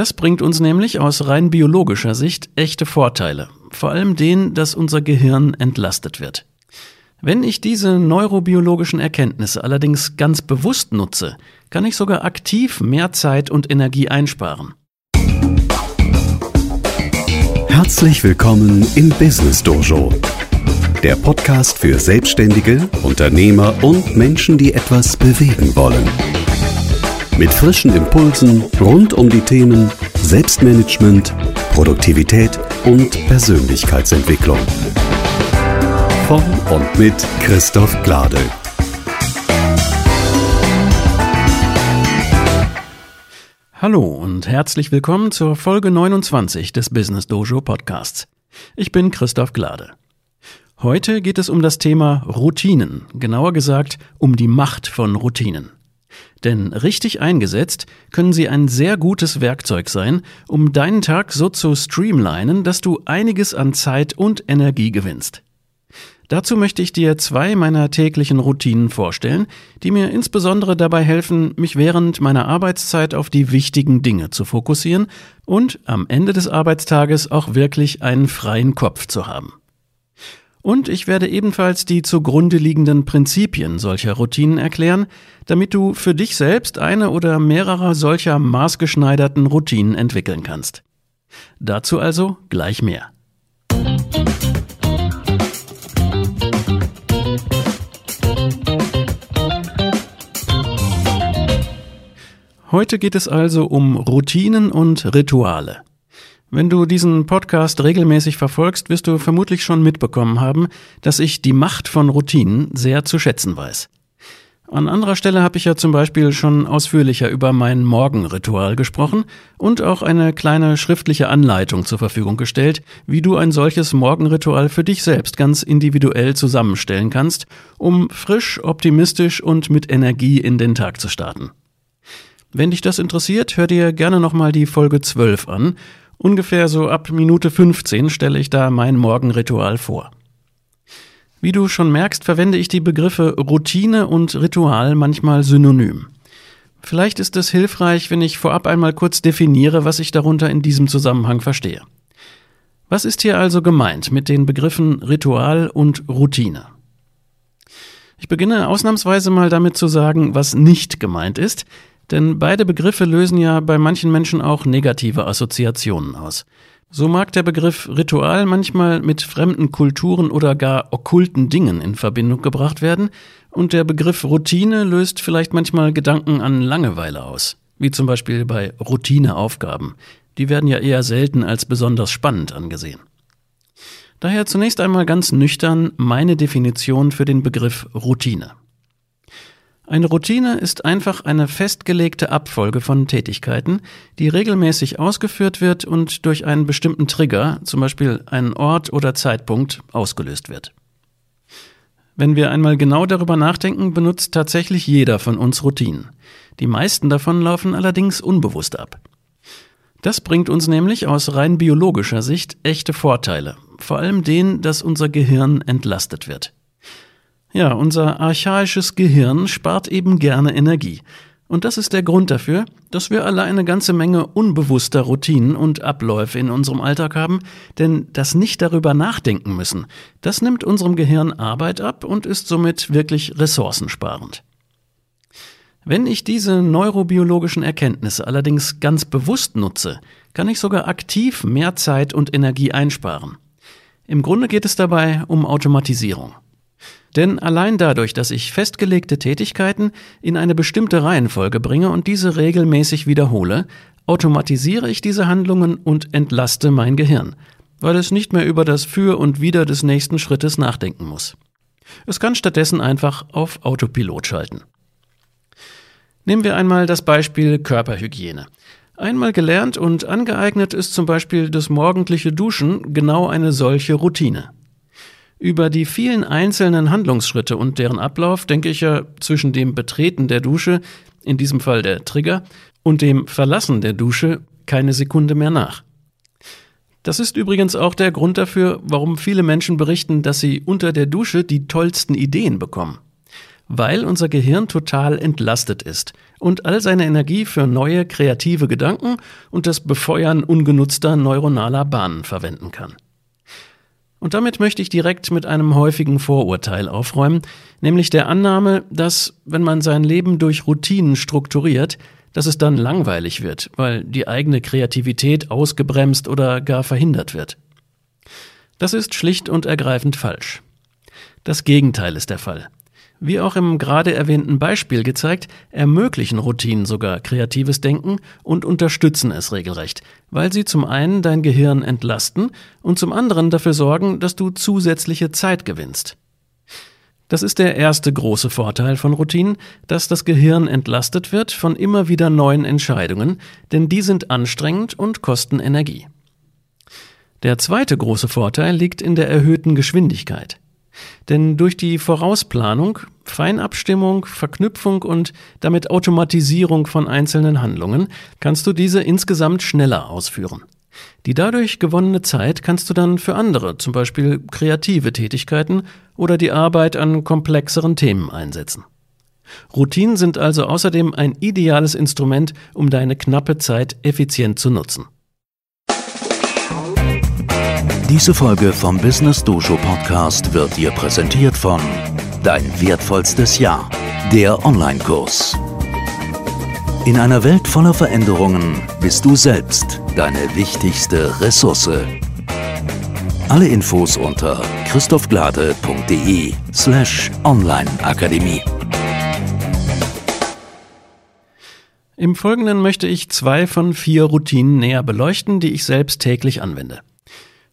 Das bringt uns nämlich aus rein biologischer Sicht echte Vorteile, vor allem den, dass unser Gehirn entlastet wird. Wenn ich diese neurobiologischen Erkenntnisse allerdings ganz bewusst nutze, kann ich sogar aktiv mehr Zeit und Energie einsparen. Herzlich willkommen im Business Dojo, der Podcast für Selbstständige, Unternehmer und Menschen, die etwas bewegen wollen. Mit frischen Impulsen rund um die Themen Selbstmanagement, Produktivität und Persönlichkeitsentwicklung. Von und mit Christoph Glade. Hallo und herzlich willkommen zur Folge 29 des Business Dojo Podcasts. Ich bin Christoph Glade. Heute geht es um das Thema Routinen, genauer gesagt um die Macht von Routinen. Denn richtig eingesetzt können sie ein sehr gutes Werkzeug sein, um deinen Tag so zu streamlinen, dass du einiges an Zeit und Energie gewinnst. Dazu möchte ich dir zwei meiner täglichen Routinen vorstellen, die mir insbesondere dabei helfen, mich während meiner Arbeitszeit auf die wichtigen Dinge zu fokussieren und am Ende des Arbeitstages auch wirklich einen freien Kopf zu haben. Und ich werde ebenfalls die zugrunde liegenden Prinzipien solcher Routinen erklären, damit du für dich selbst eine oder mehrere solcher maßgeschneiderten Routinen entwickeln kannst. Dazu also gleich mehr. Heute geht es also um Routinen und Rituale. Wenn du diesen Podcast regelmäßig verfolgst, wirst du vermutlich schon mitbekommen haben, dass ich die Macht von Routinen sehr zu schätzen weiß. An anderer Stelle habe ich ja zum Beispiel schon ausführlicher über mein Morgenritual gesprochen und auch eine kleine schriftliche Anleitung zur Verfügung gestellt, wie du ein solches Morgenritual für dich selbst ganz individuell zusammenstellen kannst, um frisch, optimistisch und mit Energie in den Tag zu starten. Wenn dich das interessiert, hör dir gerne nochmal die Folge 12 an, Ungefähr so ab Minute 15 stelle ich da mein Morgenritual vor. Wie du schon merkst, verwende ich die Begriffe Routine und Ritual manchmal synonym. Vielleicht ist es hilfreich, wenn ich vorab einmal kurz definiere, was ich darunter in diesem Zusammenhang verstehe. Was ist hier also gemeint mit den Begriffen Ritual und Routine? Ich beginne ausnahmsweise mal damit zu sagen, was nicht gemeint ist, denn beide Begriffe lösen ja bei manchen Menschen auch negative Assoziationen aus. So mag der Begriff Ritual manchmal mit fremden Kulturen oder gar okkulten Dingen in Verbindung gebracht werden, und der Begriff Routine löst vielleicht manchmal Gedanken an Langeweile aus, wie zum Beispiel bei Routineaufgaben. Die werden ja eher selten als besonders spannend angesehen. Daher zunächst einmal ganz nüchtern meine Definition für den Begriff Routine. Eine Routine ist einfach eine festgelegte Abfolge von Tätigkeiten, die regelmäßig ausgeführt wird und durch einen bestimmten Trigger, zum Beispiel einen Ort oder Zeitpunkt, ausgelöst wird. Wenn wir einmal genau darüber nachdenken, benutzt tatsächlich jeder von uns Routinen. Die meisten davon laufen allerdings unbewusst ab. Das bringt uns nämlich aus rein biologischer Sicht echte Vorteile, vor allem den, dass unser Gehirn entlastet wird. Ja, unser archaisches Gehirn spart eben gerne Energie. Und das ist der Grund dafür, dass wir alle eine ganze Menge unbewusster Routinen und Abläufe in unserem Alltag haben, denn das nicht darüber nachdenken müssen, das nimmt unserem Gehirn Arbeit ab und ist somit wirklich ressourcensparend. Wenn ich diese neurobiologischen Erkenntnisse allerdings ganz bewusst nutze, kann ich sogar aktiv mehr Zeit und Energie einsparen. Im Grunde geht es dabei um Automatisierung. Denn allein dadurch, dass ich festgelegte Tätigkeiten in eine bestimmte Reihenfolge bringe und diese regelmäßig wiederhole, automatisiere ich diese Handlungen und entlaste mein Gehirn, weil es nicht mehr über das Für und Wider des nächsten Schrittes nachdenken muss. Es kann stattdessen einfach auf Autopilot schalten. Nehmen wir einmal das Beispiel Körperhygiene. Einmal gelernt und angeeignet ist zum Beispiel das morgendliche Duschen genau eine solche Routine. Über die vielen einzelnen Handlungsschritte und deren Ablauf denke ich ja zwischen dem Betreten der Dusche, in diesem Fall der Trigger, und dem Verlassen der Dusche keine Sekunde mehr nach. Das ist übrigens auch der Grund dafür, warum viele Menschen berichten, dass sie unter der Dusche die tollsten Ideen bekommen. weil unser Gehirn total entlastet ist und all seine Energie für neue kreative Gedanken und das Befeuern ungenutzter neuronaler Bahnen verwenden kann. Und damit möchte ich direkt mit einem häufigen Vorurteil aufräumen, nämlich der Annahme, dass, wenn man sein Leben durch Routinen strukturiert, dass es dann langweilig wird, weil die eigene Kreativität ausgebremst oder gar verhindert wird. Das ist schlicht und ergreifend falsch. Das Gegenteil ist der Fall. Wie auch im gerade erwähnten Beispiel gezeigt, ermöglichen Routinen sogar kreatives Denken und unterstützen es regelrecht, weil sie zum einen dein Gehirn entlasten und zum anderen dafür sorgen, dass du zusätzliche Zeit gewinnst. Das ist der erste große Vorteil von Routinen, dass das Gehirn entlastet wird von immer wieder neuen Entscheidungen, denn die sind anstrengend und kosten Energie. Der zweite große Vorteil liegt in der erhöhten Geschwindigkeit. Denn durch die Vorausplanung, Feinabstimmung, Verknüpfung und damit Automatisierung von einzelnen Handlungen kannst du diese insgesamt schneller ausführen. Die dadurch gewonnene Zeit kannst du dann für andere, zum Beispiel kreative Tätigkeiten oder die Arbeit an komplexeren Themen einsetzen. Routinen sind also außerdem ein ideales Instrument, um deine knappe Zeit effizient zu nutzen. Diese Folge vom Business Dojo Podcast wird dir präsentiert von Dein wertvollstes Jahr, der Online-Kurs. In einer Welt voller Veränderungen bist du selbst deine wichtigste Ressource. Alle Infos unter christophglade.de slash onlineakademie. Im Folgenden möchte ich zwei von vier Routinen näher beleuchten, die ich selbst täglich anwende.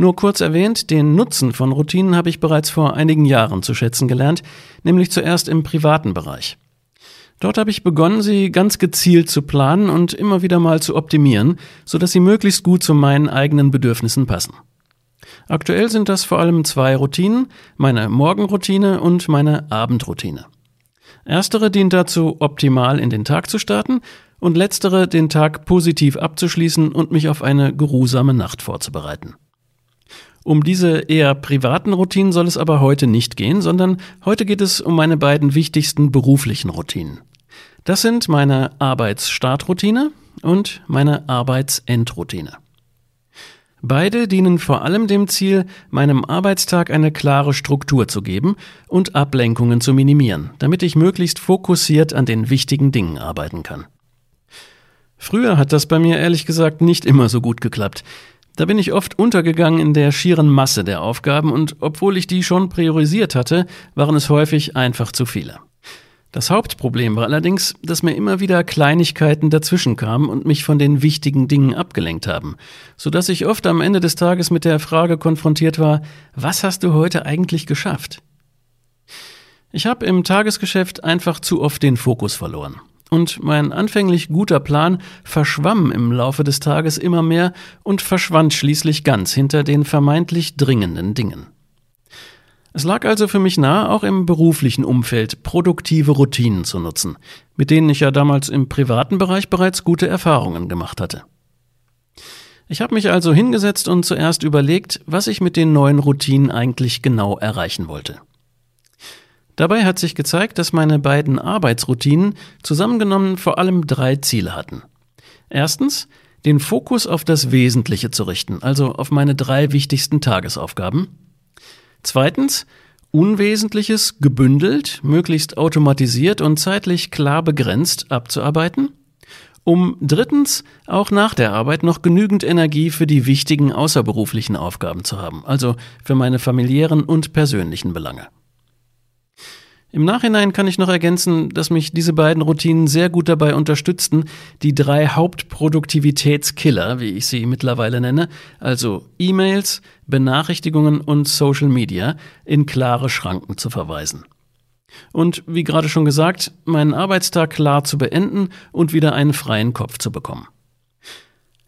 Nur kurz erwähnt, den Nutzen von Routinen habe ich bereits vor einigen Jahren zu schätzen gelernt, nämlich zuerst im privaten Bereich. Dort habe ich begonnen, sie ganz gezielt zu planen und immer wieder mal zu optimieren, sodass sie möglichst gut zu meinen eigenen Bedürfnissen passen. Aktuell sind das vor allem zwei Routinen, meine Morgenroutine und meine Abendroutine. Erstere dient dazu, optimal in den Tag zu starten und letztere den Tag positiv abzuschließen und mich auf eine geruhsame Nacht vorzubereiten. Um diese eher privaten Routinen soll es aber heute nicht gehen, sondern heute geht es um meine beiden wichtigsten beruflichen Routinen. Das sind meine Arbeitsstartroutine und meine Arbeitsendroutine. Beide dienen vor allem dem Ziel, meinem Arbeitstag eine klare Struktur zu geben und Ablenkungen zu minimieren, damit ich möglichst fokussiert an den wichtigen Dingen arbeiten kann. Früher hat das bei mir ehrlich gesagt nicht immer so gut geklappt. Da bin ich oft untergegangen in der schieren Masse der Aufgaben und obwohl ich die schon priorisiert hatte, waren es häufig einfach zu viele. Das Hauptproblem war allerdings, dass mir immer wieder Kleinigkeiten dazwischen kamen und mich von den wichtigen Dingen abgelenkt haben, so dass ich oft am Ende des Tages mit der Frage konfrontiert war, was hast du heute eigentlich geschafft? Ich habe im Tagesgeschäft einfach zu oft den Fokus verloren. Und mein anfänglich guter Plan verschwamm im Laufe des Tages immer mehr und verschwand schließlich ganz hinter den vermeintlich dringenden Dingen. Es lag also für mich nahe, auch im beruflichen Umfeld produktive Routinen zu nutzen, mit denen ich ja damals im privaten Bereich bereits gute Erfahrungen gemacht hatte. Ich habe mich also hingesetzt und zuerst überlegt, was ich mit den neuen Routinen eigentlich genau erreichen wollte. Dabei hat sich gezeigt, dass meine beiden Arbeitsroutinen zusammengenommen vor allem drei Ziele hatten. Erstens, den Fokus auf das Wesentliche zu richten, also auf meine drei wichtigsten Tagesaufgaben. Zweitens, Unwesentliches gebündelt, möglichst automatisiert und zeitlich klar begrenzt abzuarbeiten. Um drittens auch nach der Arbeit noch genügend Energie für die wichtigen außerberuflichen Aufgaben zu haben, also für meine familiären und persönlichen Belange. Im Nachhinein kann ich noch ergänzen, dass mich diese beiden Routinen sehr gut dabei unterstützten, die drei Hauptproduktivitätskiller, wie ich sie mittlerweile nenne, also E-Mails, Benachrichtigungen und Social Media, in klare Schranken zu verweisen. Und wie gerade schon gesagt, meinen Arbeitstag klar zu beenden und wieder einen freien Kopf zu bekommen.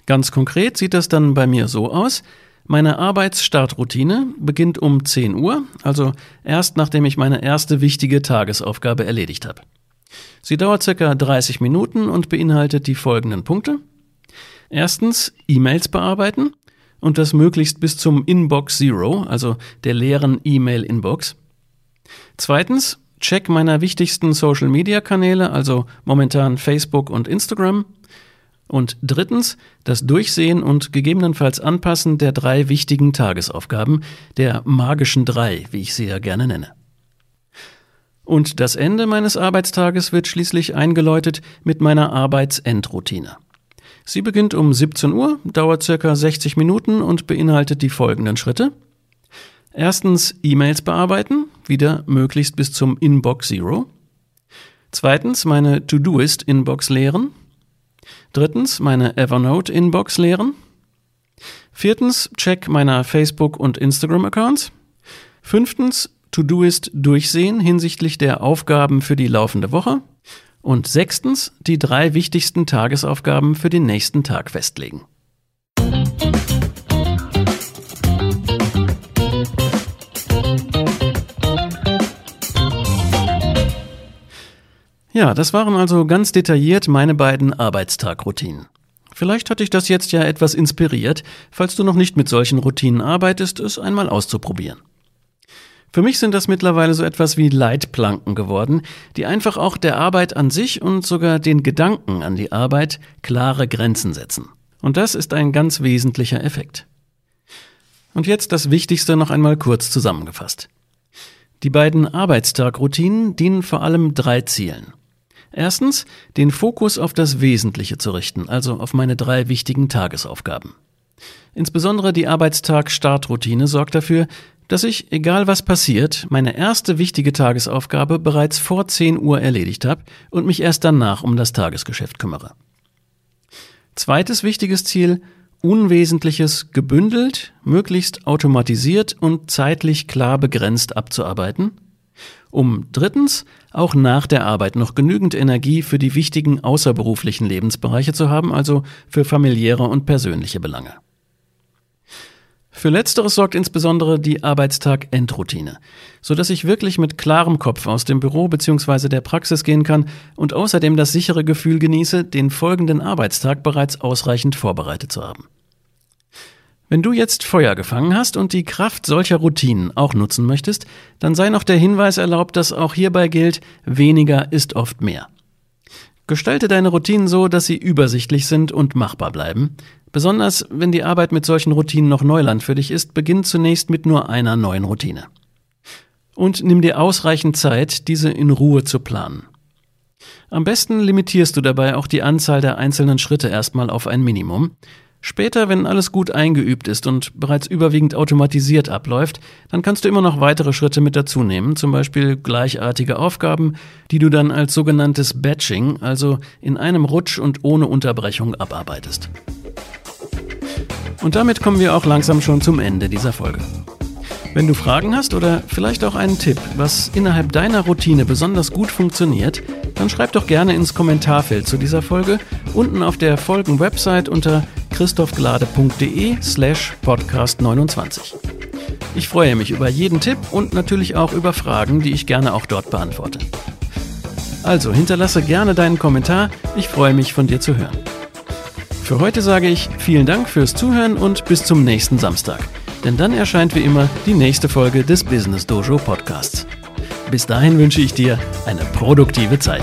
Ganz konkret sieht das dann bei mir so aus, meine Arbeitsstartroutine beginnt um 10 Uhr, also erst nachdem ich meine erste wichtige Tagesaufgabe erledigt habe. Sie dauert circa 30 Minuten und beinhaltet die folgenden Punkte. Erstens E-Mails bearbeiten und das möglichst bis zum Inbox Zero, also der leeren E-Mail-Inbox. Zweitens Check meiner wichtigsten Social-Media-Kanäle, also momentan Facebook und Instagram. Und drittens das Durchsehen und gegebenenfalls Anpassen der drei wichtigen Tagesaufgaben, der magischen drei, wie ich sie ja gerne nenne. Und das Ende meines Arbeitstages wird schließlich eingeläutet mit meiner Arbeitsendroutine. Sie beginnt um 17 Uhr, dauert circa 60 Minuten und beinhaltet die folgenden Schritte. Erstens E-Mails bearbeiten, wieder möglichst bis zum Inbox Zero. Zweitens meine To-Doist Inbox leeren. Drittens meine Evernote Inbox leeren. Viertens Check meiner Facebook und Instagram Accounts. Fünftens To-Doist durchsehen hinsichtlich der Aufgaben für die laufende Woche. Und sechstens die drei wichtigsten Tagesaufgaben für den nächsten Tag festlegen. Ja, das waren also ganz detailliert meine beiden Arbeitstagroutinen. Vielleicht hat dich das jetzt ja etwas inspiriert, falls du noch nicht mit solchen Routinen arbeitest, es einmal auszuprobieren. Für mich sind das mittlerweile so etwas wie Leitplanken geworden, die einfach auch der Arbeit an sich und sogar den Gedanken an die Arbeit klare Grenzen setzen. Und das ist ein ganz wesentlicher Effekt. Und jetzt das Wichtigste noch einmal kurz zusammengefasst. Die beiden Arbeitstagroutinen dienen vor allem drei Zielen. Erstens, den Fokus auf das Wesentliche zu richten, also auf meine drei wichtigen Tagesaufgaben. Insbesondere die Arbeitstag-Startroutine sorgt dafür, dass ich, egal was passiert, meine erste wichtige Tagesaufgabe bereits vor 10 Uhr erledigt habe und mich erst danach um das Tagesgeschäft kümmere. Zweites wichtiges Ziel, Unwesentliches gebündelt, möglichst automatisiert und zeitlich klar begrenzt abzuarbeiten um drittens auch nach der Arbeit noch genügend Energie für die wichtigen außerberuflichen Lebensbereiche zu haben, also für familiäre und persönliche Belange. Für letzteres sorgt insbesondere die Arbeitstag-Endroutine, so dass ich wirklich mit klarem Kopf aus dem Büro bzw. der Praxis gehen kann und außerdem das sichere Gefühl genieße, den folgenden Arbeitstag bereits ausreichend vorbereitet zu haben. Wenn du jetzt Feuer gefangen hast und die Kraft solcher Routinen auch nutzen möchtest, dann sei noch der Hinweis erlaubt, dass auch hierbei gilt, weniger ist oft mehr. Gestalte deine Routinen so, dass sie übersichtlich sind und machbar bleiben. Besonders wenn die Arbeit mit solchen Routinen noch Neuland für dich ist, beginn zunächst mit nur einer neuen Routine. Und nimm dir ausreichend Zeit, diese in Ruhe zu planen. Am besten limitierst du dabei auch die Anzahl der einzelnen Schritte erstmal auf ein Minimum. Später, wenn alles gut eingeübt ist und bereits überwiegend automatisiert abläuft, dann kannst du immer noch weitere Schritte mit dazu nehmen, zum Beispiel gleichartige Aufgaben, die du dann als sogenanntes Batching, also in einem Rutsch und ohne Unterbrechung abarbeitest. Und damit kommen wir auch langsam schon zum Ende dieser Folge. Wenn du Fragen hast oder vielleicht auch einen Tipp, was innerhalb deiner Routine besonders gut funktioniert, dann schreib doch gerne ins Kommentarfeld zu dieser Folge unten auf der Folgen-Website unter christophglade.de slash podcast 29. Ich freue mich über jeden Tipp und natürlich auch über Fragen, die ich gerne auch dort beantworte. Also hinterlasse gerne deinen Kommentar, ich freue mich von dir zu hören. Für heute sage ich vielen Dank fürs Zuhören und bis zum nächsten Samstag denn dann erscheint wie immer die nächste Folge des Business Dojo Podcasts. Bis dahin wünsche ich dir eine produktive Zeit.